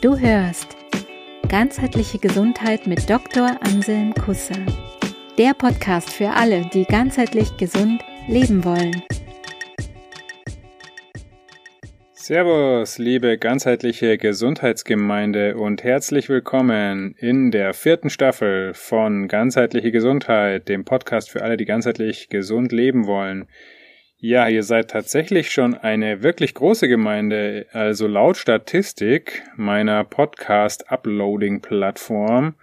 Du hörst Ganzheitliche Gesundheit mit Dr. Anselm Kusser. Der Podcast für alle, die ganzheitlich gesund leben wollen. Servus, liebe ganzheitliche Gesundheitsgemeinde und herzlich willkommen in der vierten Staffel von Ganzheitliche Gesundheit, dem Podcast für alle, die ganzheitlich gesund leben wollen. Ja, ihr seid tatsächlich schon eine wirklich große Gemeinde. Also laut Statistik meiner Podcast-Uploading-Plattform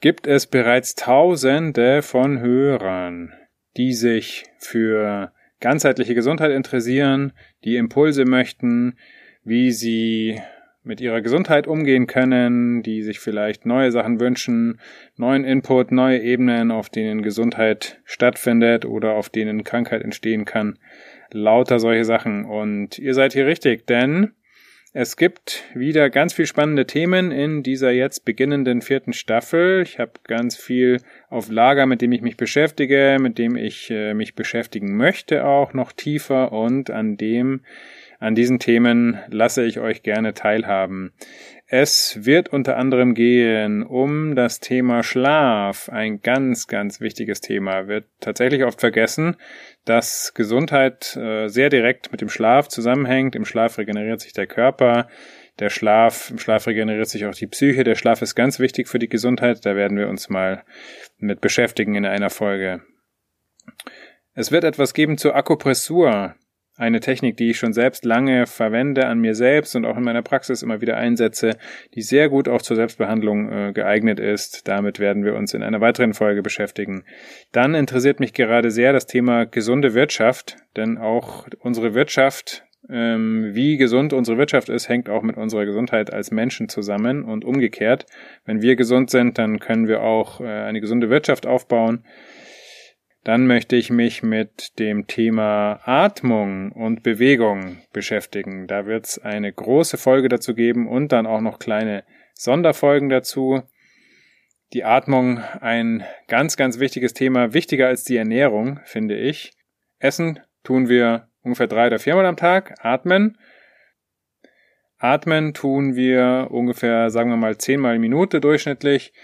gibt es bereits Tausende von Hörern, die sich für ganzheitliche Gesundheit interessieren, die Impulse möchten, wie sie mit ihrer Gesundheit umgehen können, die sich vielleicht neue Sachen wünschen, neuen Input, neue Ebenen, auf denen Gesundheit stattfindet oder auf denen Krankheit entstehen kann. Lauter solche Sachen. Und ihr seid hier richtig, denn es gibt wieder ganz viel spannende Themen in dieser jetzt beginnenden vierten Staffel. Ich habe ganz viel auf Lager, mit dem ich mich beschäftige, mit dem ich äh, mich beschäftigen möchte auch noch tiefer und an dem an diesen Themen lasse ich euch gerne teilhaben. Es wird unter anderem gehen um das Thema Schlaf, ein ganz, ganz wichtiges Thema. Wird tatsächlich oft vergessen, dass Gesundheit äh, sehr direkt mit dem Schlaf zusammenhängt. Im Schlaf regeneriert sich der Körper. Der Schlaf, im Schlaf regeneriert sich auch die Psyche. Der Schlaf ist ganz wichtig für die Gesundheit. Da werden wir uns mal mit beschäftigen in einer Folge. Es wird etwas geben zur Akupressur eine Technik, die ich schon selbst lange verwende an mir selbst und auch in meiner Praxis immer wieder einsetze, die sehr gut auch zur Selbstbehandlung äh, geeignet ist. Damit werden wir uns in einer weiteren Folge beschäftigen. Dann interessiert mich gerade sehr das Thema gesunde Wirtschaft, denn auch unsere Wirtschaft, ähm, wie gesund unsere Wirtschaft ist, hängt auch mit unserer Gesundheit als Menschen zusammen und umgekehrt. Wenn wir gesund sind, dann können wir auch äh, eine gesunde Wirtschaft aufbauen. Dann möchte ich mich mit dem Thema Atmung und Bewegung beschäftigen. Da wird es eine große Folge dazu geben und dann auch noch kleine Sonderfolgen dazu. Die Atmung ein ganz, ganz wichtiges Thema, wichtiger als die Ernährung, finde ich. Essen tun wir ungefähr drei oder viermal am Tag. Atmen. Atmen tun wir ungefähr, sagen wir mal, zehnmal Minute durchschnittlich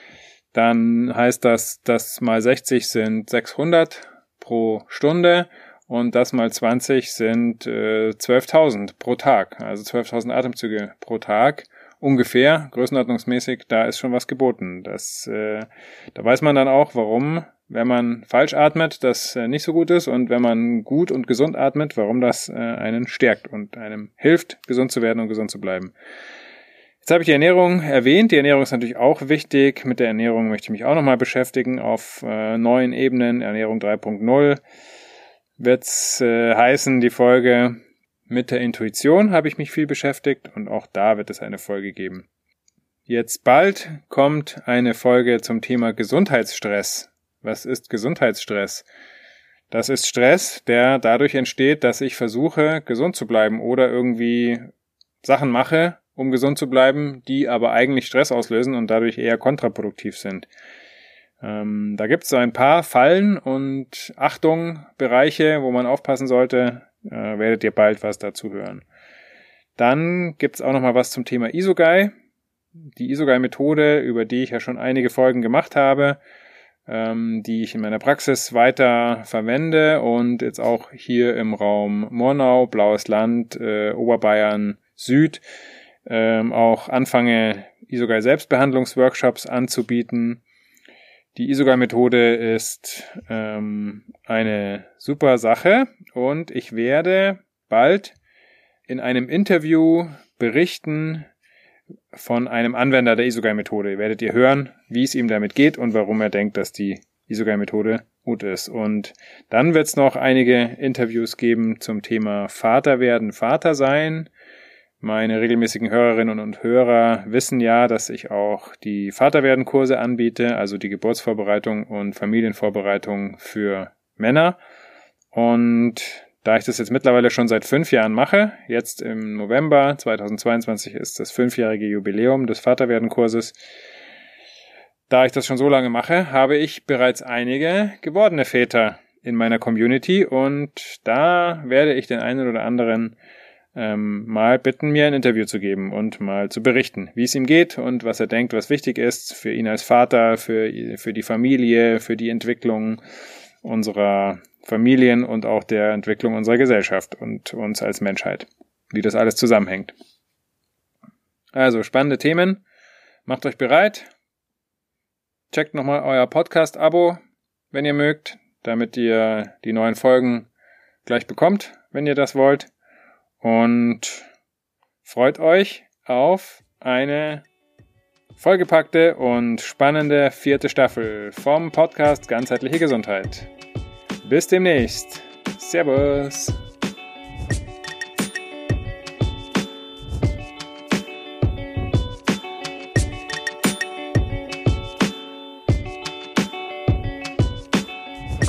dann heißt das, das mal 60 sind 600 pro Stunde und das mal 20 sind äh, 12.000 pro Tag, also 12.000 Atemzüge pro Tag ungefähr, größenordnungsmäßig, da ist schon was geboten. Das, äh, da weiß man dann auch, warum, wenn man falsch atmet, das äh, nicht so gut ist und wenn man gut und gesund atmet, warum das äh, einen stärkt und einem hilft, gesund zu werden und gesund zu bleiben. Jetzt habe ich die Ernährung erwähnt. Die Ernährung ist natürlich auch wichtig. Mit der Ernährung möchte ich mich auch nochmal beschäftigen auf äh, neuen Ebenen. Ernährung 3.0 wird's äh, heißen, die Folge mit der Intuition habe ich mich viel beschäftigt und auch da wird es eine Folge geben. Jetzt bald kommt eine Folge zum Thema Gesundheitsstress. Was ist Gesundheitsstress? Das ist Stress, der dadurch entsteht, dass ich versuche, gesund zu bleiben oder irgendwie Sachen mache, um gesund zu bleiben, die aber eigentlich Stress auslösen und dadurch eher kontraproduktiv sind. Ähm, da gibt es so ein paar Fallen und Achtung, Bereiche, wo man aufpassen sollte. Äh, werdet ihr bald was dazu hören. Dann gibt es auch noch mal was zum Thema Isogai. Die Isogai-Methode, über die ich ja schon einige Folgen gemacht habe, ähm, die ich in meiner Praxis weiter verwende und jetzt auch hier im Raum Murnau, Blaues Land, äh, Oberbayern, Süd ähm, auch anfange, Isogai Selbstbehandlungsworkshops anzubieten. Die Isogai-Methode ist ähm, eine super Sache und ich werde bald in einem Interview berichten von einem Anwender der Isogai-Methode. Werdet ihr hören, wie es ihm damit geht und warum er denkt, dass die Isogai-Methode gut ist. Und dann wird es noch einige Interviews geben zum Thema Vater werden, Vater sein meine regelmäßigen Hörerinnen und Hörer wissen ja, dass ich auch die Vaterwerden-Kurse anbiete, also die Geburtsvorbereitung und Familienvorbereitung für Männer. Und da ich das jetzt mittlerweile schon seit fünf Jahren mache, jetzt im November 2022 ist das fünfjährige Jubiläum des Vaterwerden-Kurses, da ich das schon so lange mache, habe ich bereits einige gewordene Väter in meiner Community und da werde ich den einen oder anderen ähm, mal bitten, mir ein Interview zu geben und mal zu berichten, wie es ihm geht und was er denkt, was wichtig ist für ihn als Vater, für, für die Familie, für die Entwicklung unserer Familien und auch der Entwicklung unserer Gesellschaft und uns als Menschheit, wie das alles zusammenhängt. Also spannende Themen. Macht euch bereit. Checkt nochmal euer Podcast-Abo, wenn ihr mögt, damit ihr die neuen Folgen gleich bekommt, wenn ihr das wollt. Und freut euch auf eine vollgepackte und spannende vierte Staffel vom Podcast Ganzheitliche Gesundheit. Bis demnächst. Servus.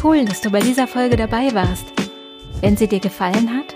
Cool, dass du bei dieser Folge dabei warst. Wenn sie dir gefallen hat,